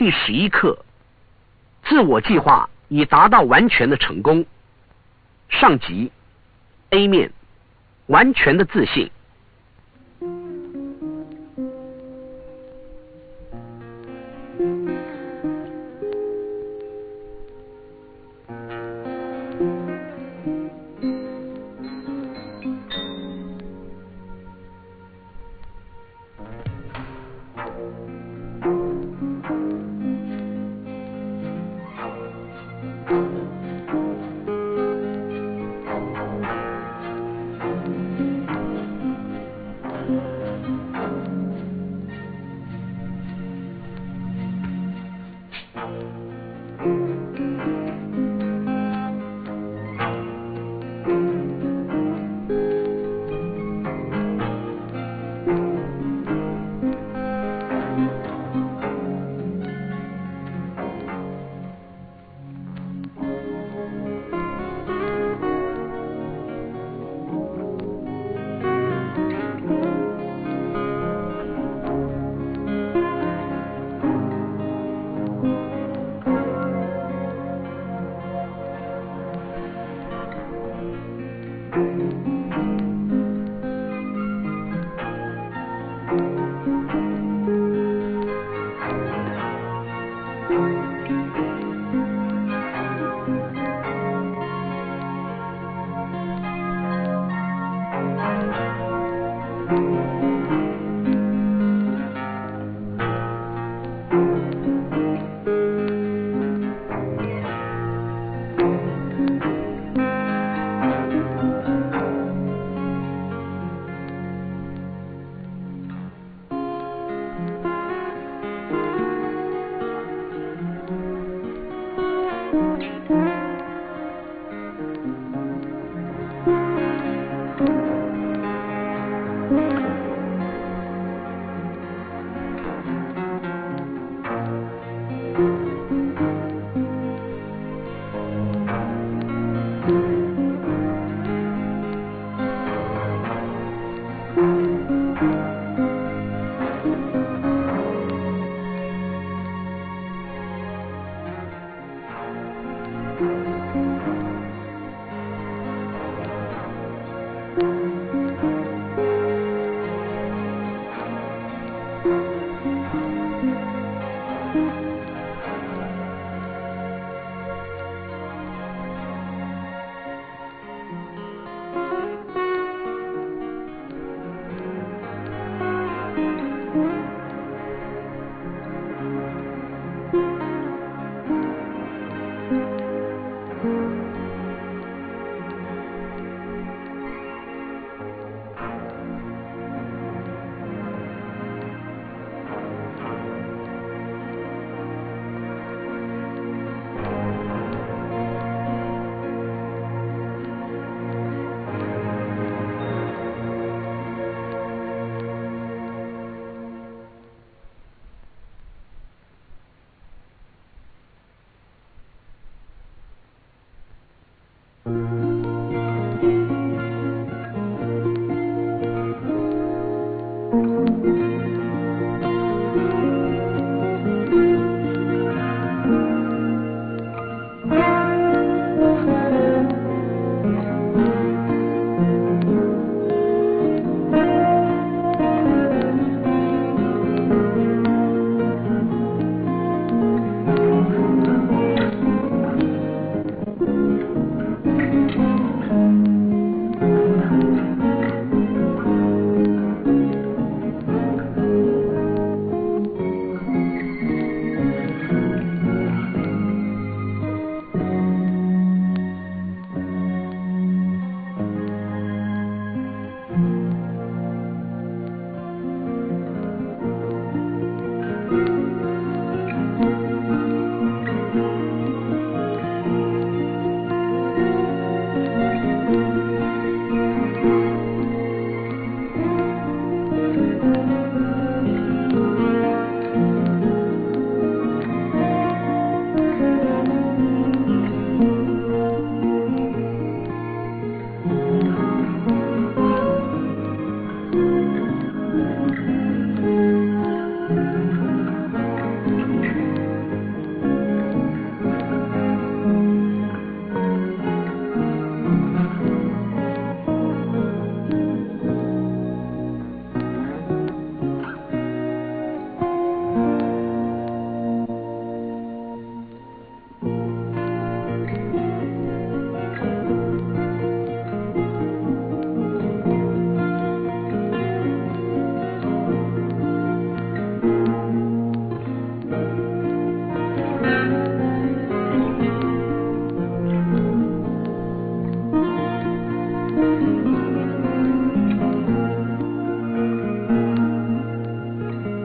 第十一课：自我计划已达到完全的成功。上集 A 面，完全的自信。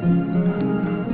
うん。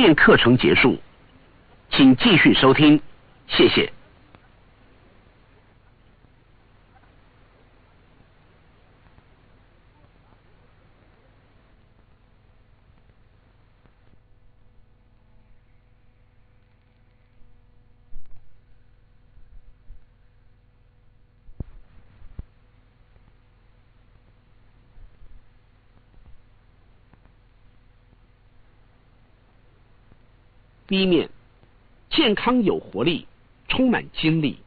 面课程结束，请继续收听，谢谢。B 面，健康有活力，充满精力。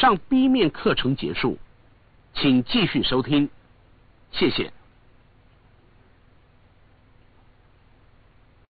上 B 面课程结束，请继续收听，谢谢。